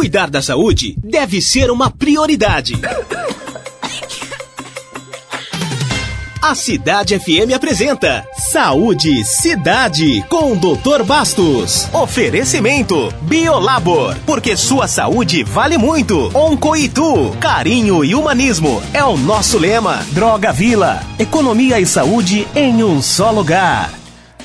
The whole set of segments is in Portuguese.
Cuidar da saúde deve ser uma prioridade. A Cidade FM apresenta Saúde Cidade com o Dr. Bastos. Oferecimento Biolabor, porque sua saúde vale muito. Oncoitu, carinho e humanismo é o nosso lema. Droga Vila, economia e saúde em um só lugar.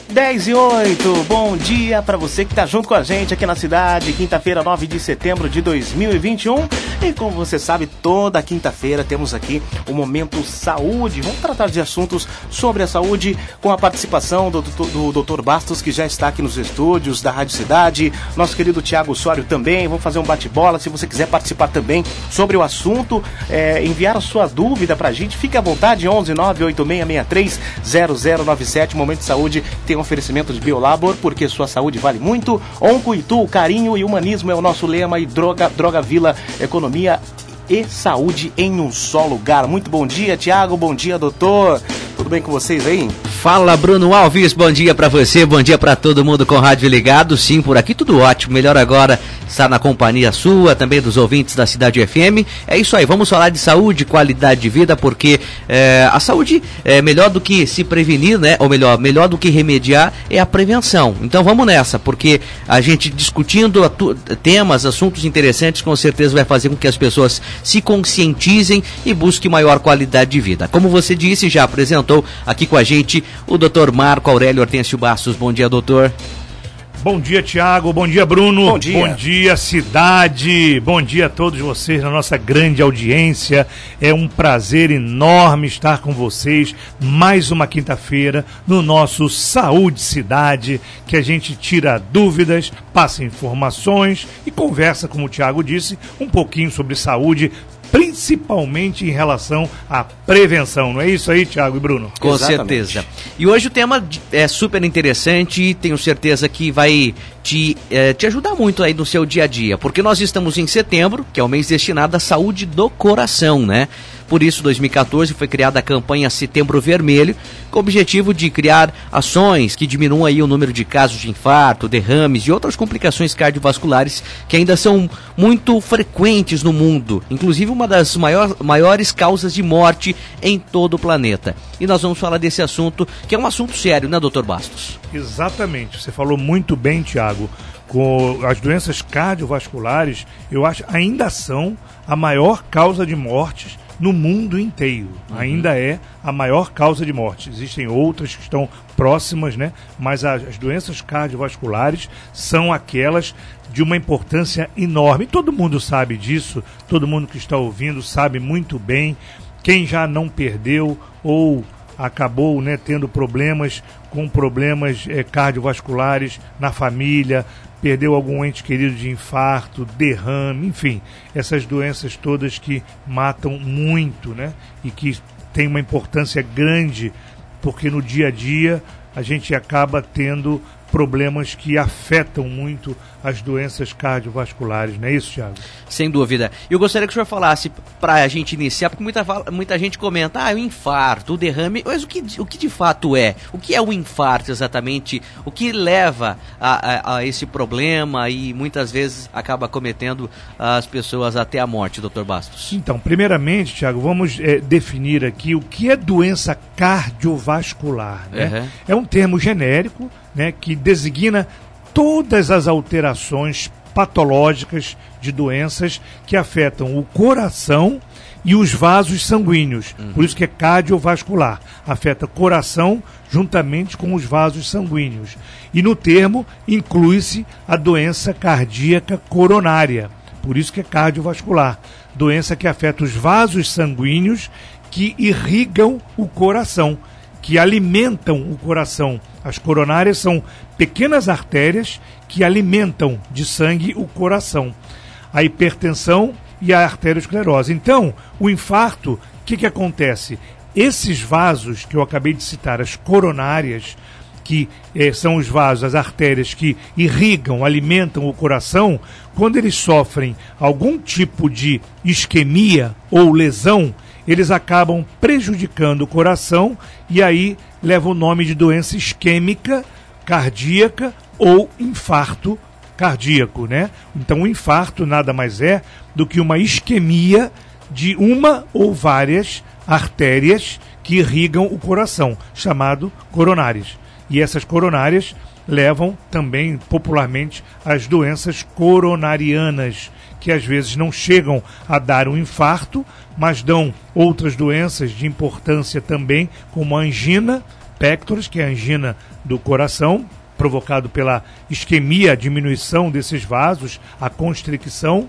10 e 8, bom dia para você que está junto com a gente aqui na cidade, quinta-feira, 9 de setembro de 2021. E como você sabe, toda quinta-feira temos aqui o Momento Saúde. Vamos tratar de assuntos sobre a saúde com a participação do, do, do Dr. Bastos, que já está aqui nos estúdios da Rádio Cidade, nosso querido Tiago Sório também. Vamos fazer um bate-bola. Se você quiser participar também sobre o assunto, é, enviar a sua dúvida para a gente, fique à vontade, 11 98663 0097. Momento de Saúde tem um oferecimento de Biolabor, porque sua saúde vale muito. Oncoitu, carinho e humanismo é o nosso lema e Droga, Droga Vila, economia e saúde em um só lugar. Muito bom dia, Tiago. Bom dia, doutor. Tudo bem com vocês aí? Fala, Bruno Alves. Bom dia para você, bom dia para todo mundo com rádio ligado. Sim, por aqui tudo ótimo. Melhor agora estar na companhia sua, também dos ouvintes da Cidade FM. É isso aí, vamos falar de saúde, qualidade de vida, porque é, a saúde é melhor do que se prevenir, né? Ou melhor, melhor do que remediar é a prevenção. Então vamos nessa, porque a gente discutindo temas, assuntos interessantes, com certeza vai fazer com que as pessoas se conscientizem e busquem maior qualidade de vida. Como você disse, já apresentou aqui com a gente o Dr. Marco Aurélio Hortêncio Bastos. Bom dia, doutor. Bom dia, Tiago. Bom dia, Bruno. Bom dia. Bom dia, cidade. Bom dia a todos vocês na nossa grande audiência. É um prazer enorme estar com vocês mais uma quinta-feira no nosso Saúde Cidade, que a gente tira dúvidas, passa informações e conversa, como o Tiago disse, um pouquinho sobre saúde principalmente em relação à prevenção. Não é isso aí, Tiago e Bruno? Com Exatamente. certeza. E hoje o tema é super interessante e tenho certeza que vai te, é, te ajudar muito aí no seu dia a dia, porque nós estamos em setembro, que é o mês destinado à saúde do coração, né? Por isso, 2014 foi criada a campanha Setembro Vermelho, com o objetivo de criar ações que diminuam aí o número de casos de infarto, derrames e outras complicações cardiovasculares que ainda são muito frequentes no mundo, inclusive uma das maior, maiores causas de morte em todo o planeta. E nós vamos falar desse assunto, que é um assunto sério, né, doutor Bastos? Exatamente. Você falou muito bem, Tiago. Com as doenças cardiovasculares, eu acho ainda são a maior causa de mortes no mundo inteiro. Uhum. Ainda é a maior causa de morte. Existem outras que estão próximas, né? Mas as, as doenças cardiovasculares são aquelas de uma importância enorme. Todo mundo sabe disso, todo mundo que está ouvindo sabe muito bem. Quem já não perdeu ou acabou né, tendo problemas com problemas é, cardiovasculares na família, perdeu algum ente querido de infarto, derrame, enfim, essas doenças todas que matam muito, né? E que têm uma importância grande, porque no dia a dia a gente acaba tendo problemas que afetam muito as doenças cardiovasculares, não é isso, Thiago? Sem dúvida. Eu gostaria que o senhor falasse, para a gente iniciar, porque muita, muita gente comenta, ah, o infarto, o derrame, mas o que, o que de fato é? O que é o infarto exatamente? O que leva a, a, a esse problema e muitas vezes acaba cometendo as pessoas até a morte, doutor Bastos? Então, primeiramente, Thiago, vamos é, definir aqui o que é doença cardiovascular. Né? Uhum. É um termo genérico né, que designa todas as alterações patológicas de doenças que afetam o coração e os vasos sanguíneos. Uhum. Por isso que é cardiovascular. Afeta coração juntamente com os vasos sanguíneos. E no termo inclui-se a doença cardíaca coronária. Por isso que é cardiovascular. Doença que afeta os vasos sanguíneos que irrigam o coração que alimentam o coração. As coronárias são pequenas artérias que alimentam de sangue o coração. A hipertensão e a arteriosclerose. Então, o infarto, o que, que acontece? Esses vasos que eu acabei de citar, as coronárias, que eh, são os vasos, as artérias que irrigam, alimentam o coração, quando eles sofrem algum tipo de isquemia ou lesão, eles acabam prejudicando o coração e aí leva o nome de doença isquêmica, cardíaca ou infarto cardíaco, né? Então o infarto nada mais é do que uma isquemia de uma ou várias artérias que irrigam o coração, chamado coronárias. E essas coronárias levam também popularmente às doenças coronarianas, que às vezes não chegam a dar um infarto, mas dão outras doenças de importância também, como a angina pectoris, que é a angina do coração, provocado pela isquemia, a diminuição desses vasos, a constricção.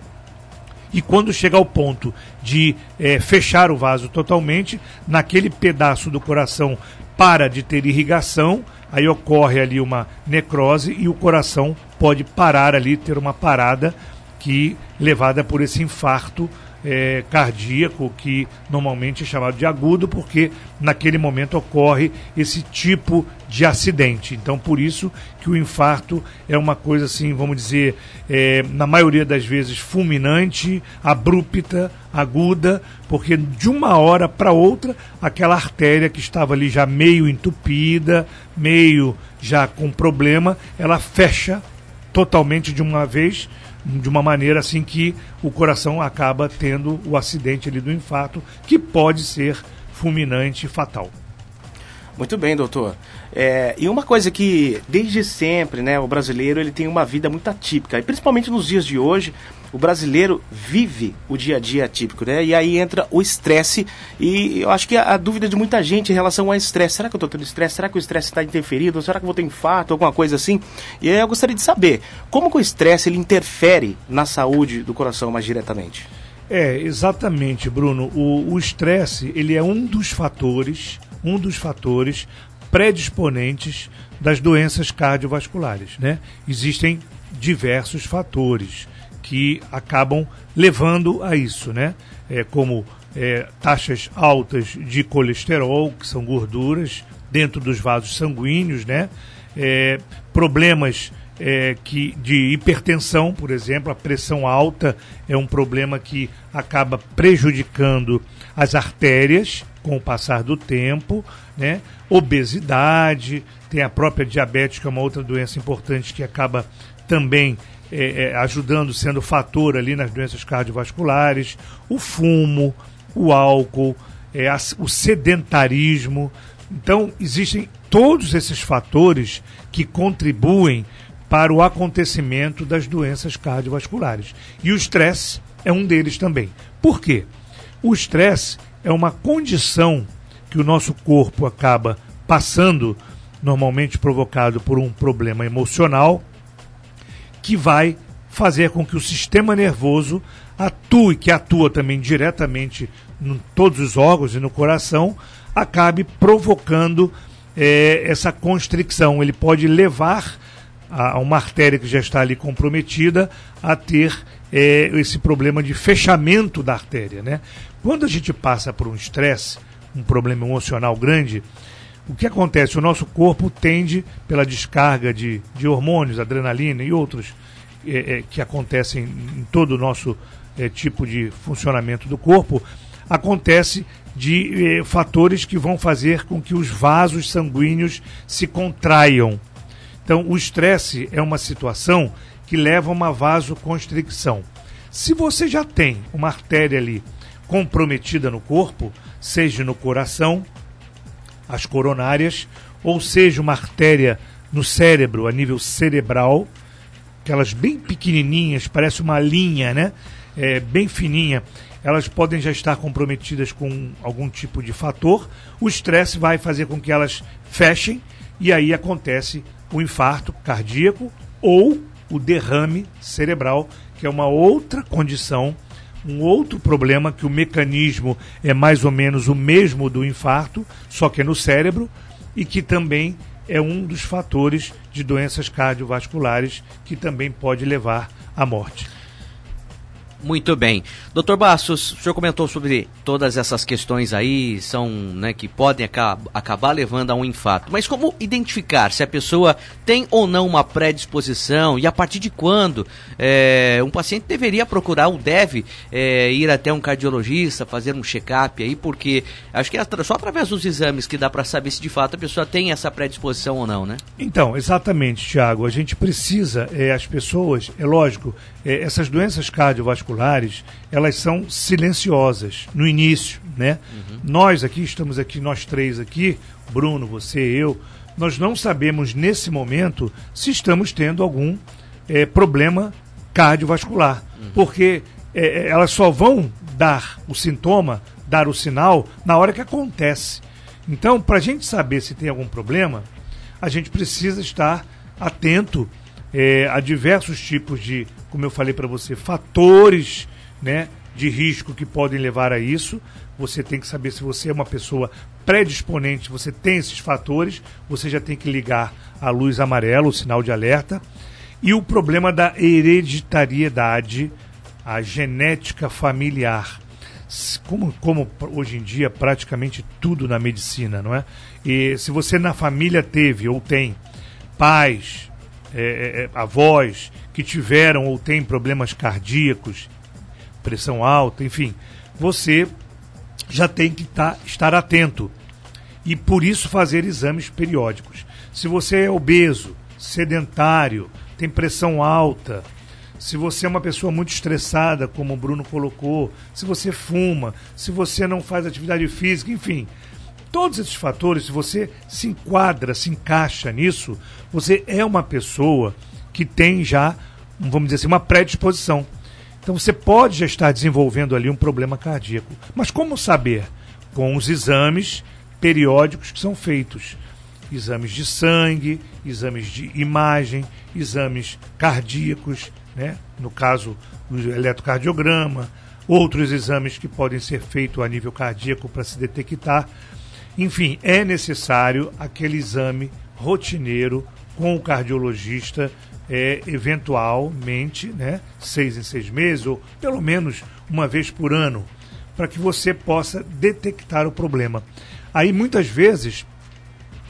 E quando chega ao ponto de é, fechar o vaso totalmente, naquele pedaço do coração para de ter irrigação, aí ocorre ali uma necrose e o coração pode parar ali, ter uma parada que levada por esse infarto é, cardíaco, que normalmente é chamado de agudo, porque naquele momento ocorre esse tipo de acidente. Então, por isso que o infarto é uma coisa assim, vamos dizer, é, na maioria das vezes fulminante, abrupta, aguda, porque de uma hora para outra, aquela artéria que estava ali já meio entupida, meio já com problema, ela fecha totalmente de uma vez de uma maneira assim que o coração acaba tendo o acidente ali do infarto, que pode ser fulminante e fatal. Muito bem, doutor. É, e uma coisa que desde sempre, né, o brasileiro ele tem uma vida muito atípica, e principalmente nos dias de hoje, o brasileiro vive o dia a dia atípico, né? E aí entra o estresse e eu acho que a, a, dúvida de muita gente em relação ao estresse, será que eu estou tendo estresse? Será que o estresse está interferido? Será que eu vou ter infarto, alguma coisa assim? E aí eu gostaria de saber, como que o estresse ele interfere na saúde do coração mais diretamente? É, exatamente, Bruno. O estresse, ele é um dos fatores, um dos fatores predisponentes das doenças cardiovasculares, né? Existem diversos fatores que acabam levando a isso, né? É, como é, taxas altas de colesterol, que são gorduras, dentro dos vasos sanguíneos, né? É, problemas é, que, de hipertensão, por exemplo, a pressão alta é um problema que acaba prejudicando as artérias com o passar do tempo, né? Obesidade, tem a própria diabetes, que é uma outra doença importante que acaba também é, é, ajudando, sendo fator ali nas doenças cardiovasculares, o fumo, o álcool, é, a, o sedentarismo. Então, existem todos esses fatores que contribuem para o acontecimento das doenças cardiovasculares. E o estresse é um deles também. Por quê? O estresse é uma condição que o nosso corpo acaba passando, normalmente provocado por um problema emocional, que vai fazer com que o sistema nervoso atue, que atua também diretamente em todos os órgãos e no coração, acabe provocando é, essa constricção. Ele pode levar a, uma artéria que já está ali comprometida a ter é, esse problema de fechamento da artéria. Né? Quando a gente passa por um estresse, um problema emocional grande, o que acontece? O nosso corpo tende, pela descarga de, de hormônios, adrenalina e outros é, é, que acontecem em todo o nosso é, tipo de funcionamento do corpo, acontece de é, fatores que vão fazer com que os vasos sanguíneos se contraiam. Então, o estresse é uma situação que leva a uma vasoconstricção. Se você já tem uma artéria ali comprometida no corpo, seja no coração, as coronárias, ou seja, uma artéria no cérebro, a nível cerebral, aquelas bem pequenininhas, parece uma linha, né? É, bem fininha, elas podem já estar comprometidas com algum tipo de fator. O estresse vai fazer com que elas fechem e aí acontece o infarto cardíaco ou o derrame cerebral, que é uma outra condição um outro problema que o mecanismo é mais ou menos o mesmo do infarto, só que é no cérebro, e que também é um dos fatores de doenças cardiovasculares que também pode levar à morte. Muito bem. Doutor Bastos, o senhor comentou sobre todas essas questões aí, são, né, que podem aca acabar levando a um infarto. Mas como identificar se a pessoa tem ou não uma predisposição e a partir de quando é, um paciente deveria procurar ou deve é, ir até um cardiologista, fazer um check-up aí, porque acho que é só através dos exames que dá para saber se de fato a pessoa tem essa predisposição ou não, né? Então, exatamente, Tiago. A gente precisa, é, as pessoas, é lógico, é, essas doenças cardiovasculares, elas são silenciosas no início, né? Uhum. Nós aqui, estamos aqui, nós três aqui, Bruno, você, eu, nós não sabemos nesse momento se estamos tendo algum é, problema cardiovascular, uhum. porque é, é elas só vão dar o sintoma, dar o sinal na hora que acontece. Então, para a gente saber se tem algum problema, a gente precisa estar atento é, a diversos tipos de, como eu falei para você, fatores né, de risco que podem levar a isso. Você tem que saber se você é uma pessoa predisponente, você tem esses fatores, você já tem que ligar a luz amarela, o sinal de alerta. E o problema da hereditariedade, a genética familiar. Como, como hoje em dia praticamente tudo na medicina, não é? E se você na família teve ou tem pais, é, é, é, avós que tiveram ou têm problemas cardíacos, pressão alta, enfim, você já tem que tá, estar atento e por isso fazer exames periódicos. Se você é obeso, sedentário, tem pressão alta, se você é uma pessoa muito estressada, como o Bruno colocou, se você fuma, se você não faz atividade física, enfim, todos esses fatores, se você se enquadra, se encaixa nisso, você é uma pessoa que tem já, vamos dizer assim, uma predisposição. Então você pode já estar desenvolvendo ali um problema cardíaco. Mas como saber? Com os exames periódicos que são feitos. Exames de sangue, exames de imagem, exames cardíacos, né? no caso do eletrocardiograma, outros exames que podem ser feitos a nível cardíaco para se detectar. Enfim, é necessário aquele exame rotineiro com o cardiologista, é, eventualmente, né, seis em seis meses, ou pelo menos uma vez por ano, para que você possa detectar o problema. Aí, muitas vezes,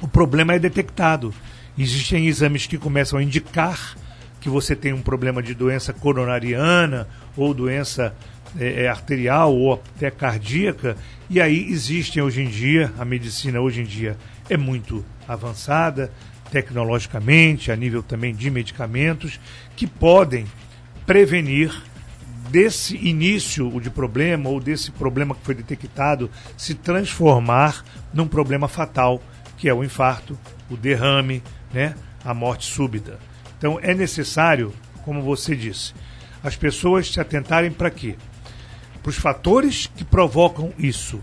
o problema é detectado. Existem exames que começam a indicar que você tem um problema de doença coronariana ou doença é, é, arterial ou até cardíaca, e aí existem hoje em dia, a medicina hoje em dia é muito avançada tecnologicamente, a nível também de medicamentos, que podem prevenir desse início de problema ou desse problema que foi detectado se transformar num problema fatal, que é o infarto, o derrame, né, a morte súbita. Então é necessário, como você disse, as pessoas se atentarem para quê? Para os fatores que provocam isso.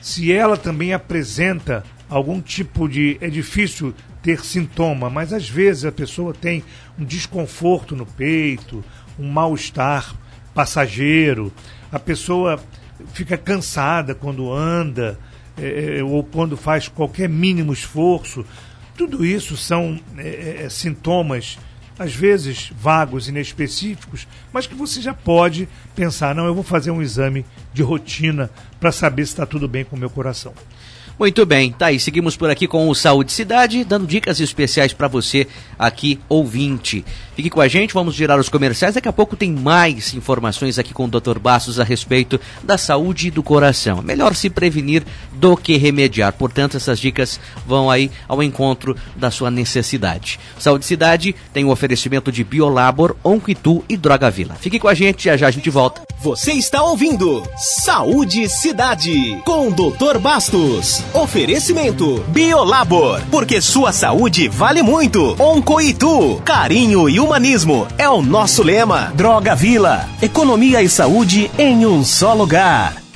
Se ela também apresenta algum tipo de. É difícil ter sintoma, mas às vezes a pessoa tem um desconforto no peito, um mal-estar passageiro, a pessoa fica cansada quando anda é, é ou quando faz qualquer mínimo esforço. Tudo isso são é, é sintomas às vezes vagos, inespecíficos, mas que você já pode pensar: não, eu vou fazer um exame de rotina para saber se está tudo bem com o meu coração. Muito bem, tá aí. Seguimos por aqui com o Saúde Cidade, dando dicas especiais para você aqui, ouvinte. Fique com a gente, vamos girar os comerciais. Daqui a pouco tem mais informações aqui com o Dr. Bastos a respeito da saúde do coração. Melhor se prevenir do que remediar. Portanto, essas dicas vão aí ao encontro da sua necessidade. Saúde Cidade tem o um oferecimento de Biolabor, Onquitu e Droga Vila. Fique com a gente, já já a gente volta. Você está ouvindo Saúde Cidade com o Dr. Bastos. Oferecimento Biolabor, porque sua saúde vale muito. Oncoitu, carinho e humanismo é o nosso lema. Droga Vila, economia e saúde em um só lugar.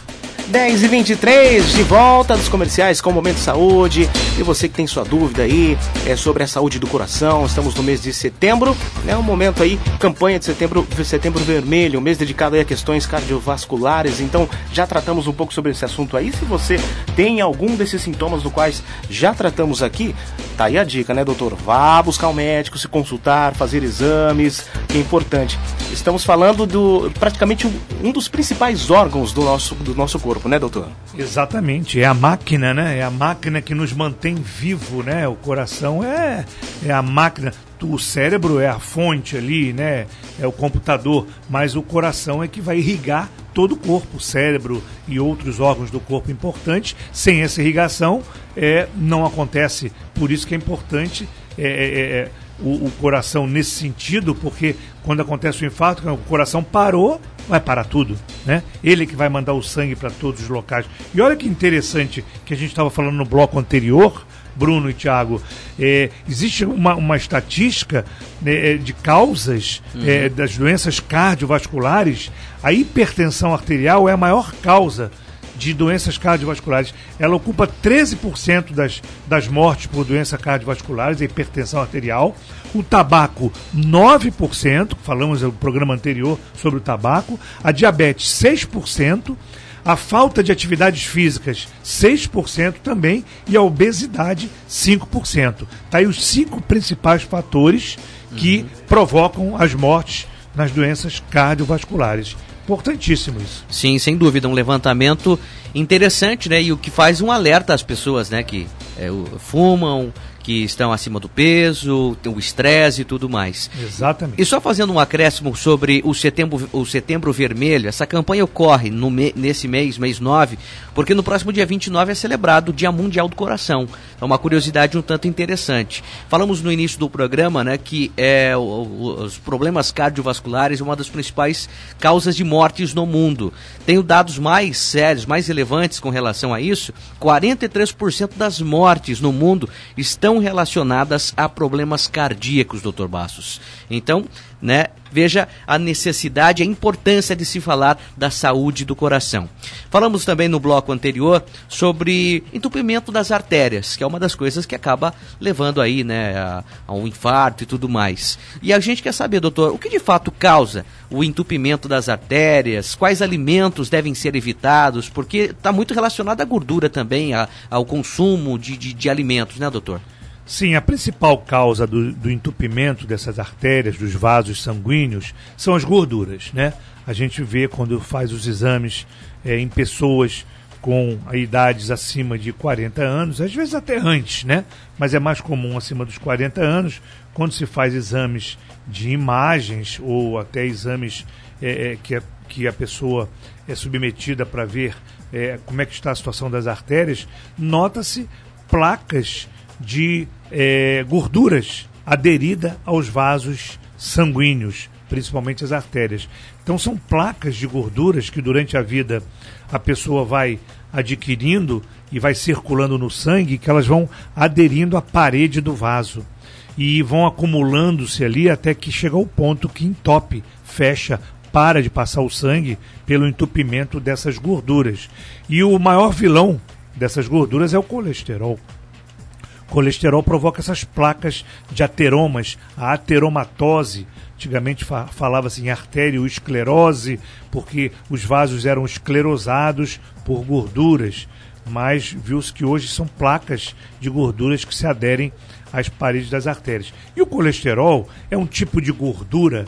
10 e 23 de volta dos comerciais com o Momento Saúde. E você que tem sua dúvida aí é, sobre a saúde do coração, estamos no mês de setembro, né? Um momento aí, campanha de setembro, setembro vermelho, um mês dedicado aí a questões cardiovasculares. Então, já tratamos um pouco sobre esse assunto aí. Se você tem algum desses sintomas do quais já tratamos aqui, tá aí a dica, né, doutor? Vá buscar um médico, se consultar, fazer exames, que é importante. Estamos falando do praticamente um, dos principais órgãos do nosso, do nosso corpo corpo, né, doutor? Exatamente, é a máquina, né? É a máquina que nos mantém vivo, né? O coração é, é a máquina. O cérebro é a fonte ali, né? É o computador, mas o coração é que vai irrigar todo o corpo, o cérebro e outros órgãos do corpo importantes. Sem essa irrigação, é, não acontece. Por isso que é importante é, é, é o, o, coração nesse sentido, porque quando acontece o infarto, o coração parou, vai parar tudo, né? Ele que vai mandar o sangue para todos os locais. E olha que interessante que a gente estava falando no bloco anterior, Bruno e Tiago, é, existe uma, uma estatística né, é, de causas uhum. é, das doenças cardiovasculares. A hipertensão arterial é a maior causa de doenças cardiovasculares. Ela ocupa 13% das, das mortes por doenças cardiovasculares, a hipertensão arterial. O tabaco, 9%, falamos no programa anterior sobre o tabaco. A diabetes, 6%. A falta de atividades físicas, 6% também. E a obesidade, 5%. Tá aí os cinco principais fatores que uhum. provocam as mortes nas doenças cardiovasculares. Importantíssimo isso. Sim, sem dúvida, um levantamento interessante, né? E o que faz um alerta às pessoas, né? Que é, fumam, que estão acima do peso, o estresse e tudo mais. Exatamente. E só fazendo um acréscimo sobre o setembro, o setembro vermelho, essa campanha ocorre no me, nesse mês, mês 9, porque no próximo dia 29 é celebrado o Dia Mundial do Coração. É uma curiosidade um tanto interessante. Falamos no início do programa né, que é, o, os problemas cardiovasculares é uma das principais causas de mortes no mundo. Tenho dados mais sérios, mais relevantes com relação a isso. 43% das mortes no mundo estão estão relacionadas a problemas cardíacos, doutor Bastos. Então, né, veja a necessidade, a importância de se falar da saúde do coração. Falamos também no bloco anterior sobre entupimento das artérias, que é uma das coisas que acaba levando aí, né, a, a um infarto e tudo mais. E a gente quer saber, doutor, o que de fato causa o entupimento das artérias? Quais alimentos devem ser evitados? Porque está muito relacionado à gordura também, a, ao consumo de, de, de alimentos, né, doutor? Sim, a principal causa do, do, entupimento dessas artérias, dos vasos sanguíneos, são as gorduras, né? A gente vê quando faz os exames é, em pessoas com idades acima de 40 anos, às vezes até antes, né? Mas é mais comum acima dos 40 anos, quando se faz exames de imagens ou até exames é, é, que, a, que a pessoa é submetida para ver é, como é que está a situação das artérias, nota-se placas de é, gorduras aderida aos vasos sanguíneos, principalmente as artérias. Então são placas de gorduras que durante a vida a pessoa vai adquirindo e vai circulando no sangue, que elas vão aderindo à parede do vaso e vão acumulando-se ali até que chega ao ponto que entope, fecha, para de passar o sangue pelo entupimento dessas gorduras. E o maior vilão dessas gorduras é o colesterol colesterol provoca essas placas de ateromas, a ateromatose. Antigamente fa falava-se em arteriosclerose, porque os vasos eram esclerosados por gorduras, mas viu-se que hoje são placas de gorduras que se aderem às paredes das artérias. E o colesterol é um tipo de gordura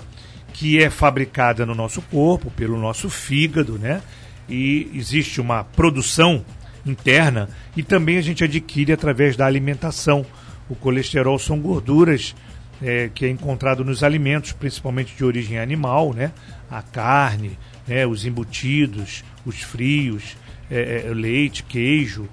que é fabricada no nosso corpo, pelo nosso fígado, né? E existe uma produção interna e também a gente adquire através da alimentação. O colesterol são gorduras é, que é encontrado nos alimentos, principalmente de origem animal, né? A carne, né? os embutidos, os frios, é, é, leite, queijo,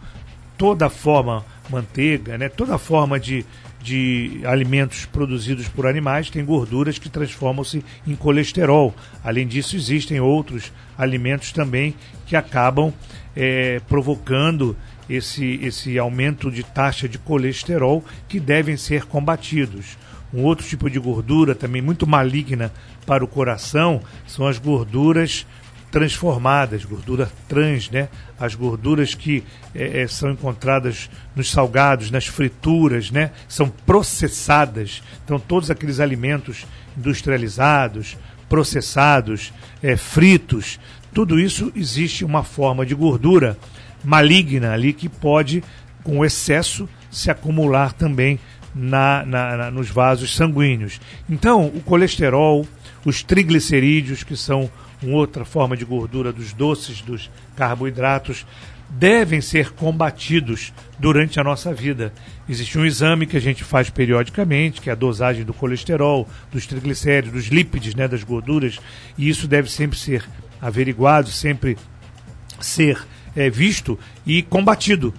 toda forma, manteiga, né? Toda forma de, de alimentos produzidos por animais tem gorduras que transformam-se em colesterol. Além disso, existem outros alimentos também que acabam é, provocando esse, esse aumento de taxa de colesterol que devem ser combatidos. Um outro tipo de gordura também muito maligna para o coração são as gorduras transformadas, gordura trans, né? As gorduras que é, é, são encontradas nos salgados, nas frituras, né? São processadas. Então todos aqueles alimentos industrializados, processados, é, fritos, tudo isso existe uma forma de gordura maligna ali que pode, com excesso, se acumular também na, na, na, nos vasos sanguíneos. Então, o colesterol, os triglicerídeos, que são uma outra forma de gordura dos doces, dos carboidratos, devem ser combatidos durante a nossa vida. Existe um exame que a gente faz periodicamente, que é a dosagem do colesterol, dos triglicéridos, dos lípides, né, das gorduras, e isso deve sempre ser averiguado, sempre ser é, visto e combatido.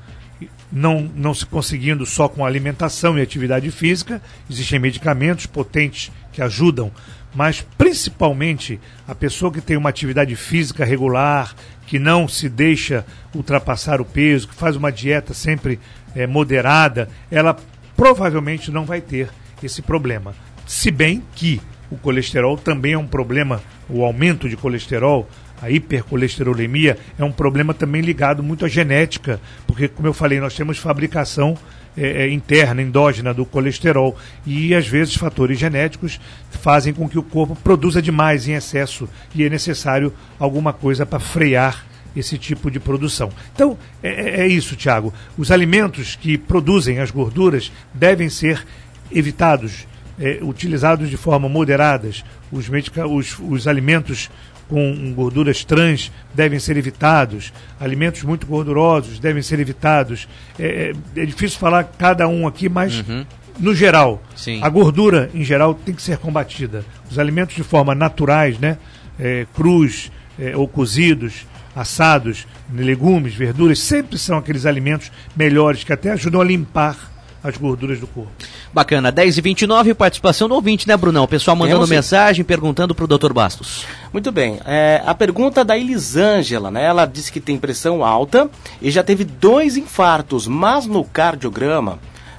Não, não se conseguindo só com alimentação e atividade física, existem medicamentos potentes que ajudam, mas principalmente a pessoa que tem uma atividade física regular, que não se deixa ultrapassar o peso, que faz uma dieta sempre é, moderada, ela provavelmente não vai ter esse problema. Se bem que o colesterol também é um problema, o aumento de colesterol, a hipercolesterolemia, é um problema também ligado muito à genética, porque, como eu falei, nós temos fabricação é, é, interna, endógena do colesterol. E às vezes fatores genéticos fazem com que o corpo produza demais em excesso e é necessário alguma coisa para frear esse tipo de produção. Então, é, é, é isso, Tiago. Os alimentos que produzem as gorduras devem ser evitados, é, utilizados de forma moderadas. Os, os, os alimentos com gorduras trans devem ser evitados, alimentos muito gordurosos devem ser evitados. É, é, é difícil falar cada um aqui, mas uhum. no geral, Sim. a gordura em geral tem que ser combatida. Os alimentos de forma naturais, né, é, crus é, ou cozidos, assados, legumes, verduras, sempre são aqueles alimentos melhores que até ajudam a limpar as gorduras do corpo. Bacana, 10 e 29 participação do ouvinte, né, Brunão? O pessoal mandando Temos, mensagem, perguntando para o Dr. Bastos. Muito bem, é, a pergunta da Elisângela, né? Ela disse que tem pressão alta e já teve dois infartos, mas no cardiograma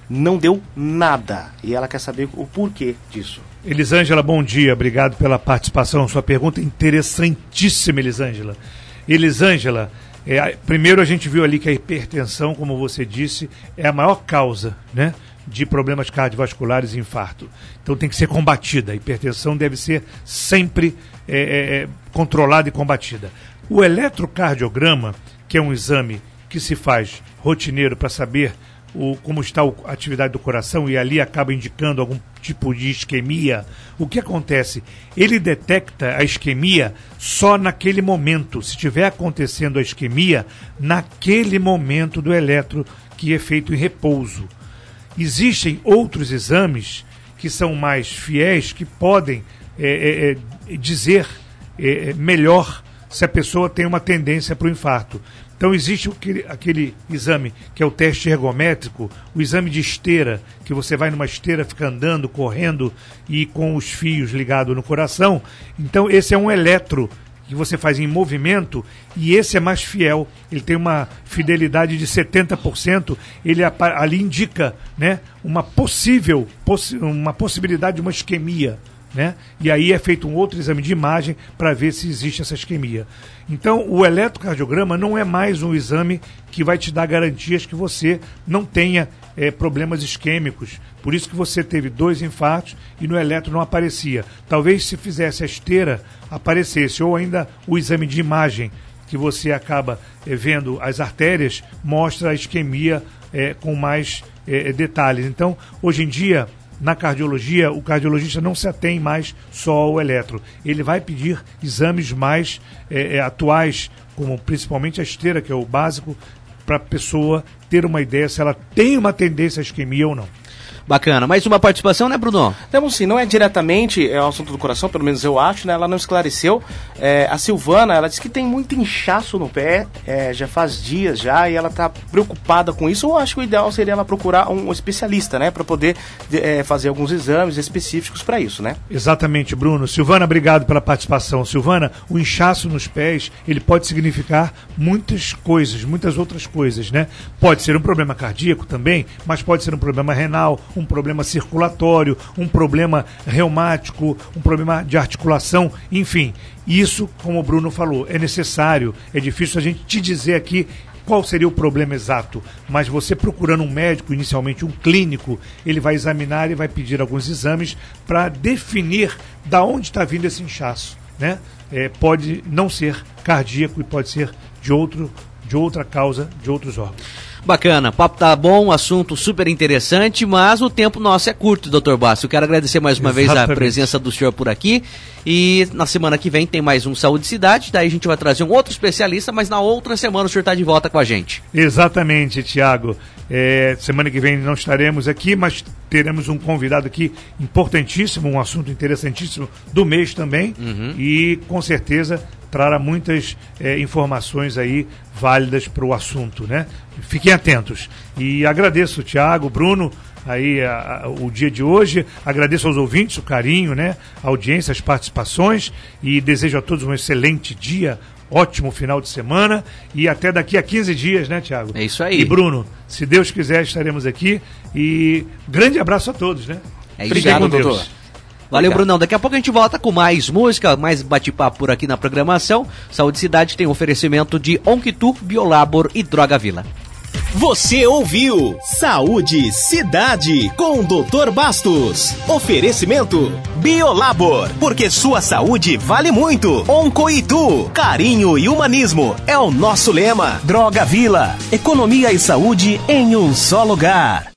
não deu nada. E ela quer saber o porquê disso. Elisângela, bom dia, obrigado pela participação. Sua pergunta é interessantíssima, Elisângela. Elisângela, é, primeiro a gente viu ali que a hipertensão, como você disse, é a maior causa né, de problemas cardiovasculares e infarto. Então tem que ser combatida. A hipertensão deve ser sempre é, é, é controlada e combatida. O eletrocardiograma, que é um exame que se faz rotineiro para saber o, como está a atividade do coração e ali acaba indicando algum tipo de isquemia, o que acontece? Ele detecta a isquemia só naquele momento. Se estiver acontecendo a isquemia, naquele momento do eletro que é feito em repouso. Existem outros exames que são mais fiéis, que podem é, é, é dizer é, é, melhor se a pessoa tem uma tendência para o infarto. Então existe aquele, aquele, exame que é o teste ergométrico, o exame de esteira, que você vai numa esteira, fica andando, correndo e com os fios ligados no coração. Então esse é um eletro que você faz em movimento e esse é mais fiel. Ele tem uma fidelidade de 70%. Ele ali indica, né, uma possível, uma possibilidade de uma isquemia né? E aí é feito um outro exame de imagem para ver se existe essa isquemia. Então, o eletrocardiograma não é mais um exame que vai te dar garantias que você não tenha é, problemas isquêmicos. Por isso que você teve dois infartos e no eletro não aparecia. Talvez se fizesse a esteira aparecesse, ou ainda o exame de imagem que você acaba é, vendo as artérias mostra a isquemia é, com mais detalhes. Então, hoje em dia na cardiologia, o cardiologista não se atém mais só ao eletro. Ele vai pedir exames mais é, é, atuais, como principalmente a esteira, que é o básico, para a pessoa ter uma ideia se ela tem uma tendência à isquemia ou não. Bacana. Mais uma participação, né, Bruno? Temos sim, não é diretamente é o assunto do coração, pelo menos eu acho, né? Ela não esclareceu. É, a Silvana, ela disse que tem muito inchaço no pé, é, já faz dias já, e ela está preocupada com isso. Eu acho que o ideal seria ela procurar um especialista, né? Para poder é, fazer alguns exames específicos para isso, né? Exatamente, Bruno. Silvana, obrigado pela participação. Silvana, o inchaço nos pés, ele pode significar muitas coisas, muitas outras coisas, né? Pode ser um problema cardíaco também, mas pode ser um problema renal, um problema circulatório, um problema reumático, um problema de articulação, enfim. Isso, como o Bruno falou, é necessário. É difícil a gente te dizer aqui qual seria o problema exato, mas você procurando um médico, inicialmente um clínico, ele vai examinar e vai pedir alguns exames para definir da onde está vindo esse inchaço. Né? É, pode não ser cardíaco e pode ser de, outro, de outra causa, de outros órgãos. Bacana, papo tá bom, assunto super interessante, mas o tempo nosso é curto, doutor Basso. Eu quero agradecer mais uma Exatamente. vez a presença do senhor por aqui. E na semana que vem tem mais um Saúde Cidade, daí a gente vai trazer um outro especialista, mas na outra semana o senhor está de volta com a gente. Exatamente, Tiago. É, semana que vem não estaremos aqui, mas teremos um convidado aqui importantíssimo, um assunto interessantíssimo do mês também. Uhum. E com certeza trará muitas é, informações aí válidas para o assunto, né? Fiquem atentos. E agradeço, Tiago, Bruno, aí a, a, o dia de hoje. Agradeço aos ouvintes o carinho, né? A audiência, as participações e desejo a todos um excelente dia, ótimo final de semana e até daqui a 15 dias, né, Tiago? É isso aí. E Bruno, se Deus quiser, estaremos aqui e grande abraço a todos, né? É isso, Obrigado, doutor. Valeu, Obrigado. Brunão. Daqui a pouco a gente volta com mais música, mais bate-papo por aqui na programação. Saúde Cidade tem oferecimento de Onquitu, Biolabor e Droga Vila. Você ouviu Saúde Cidade com Dr. Bastos. Oferecimento Biolabor, porque sua saúde vale muito. Oncoitu, carinho e humanismo é o nosso lema. Droga Vila, economia e saúde em um só lugar.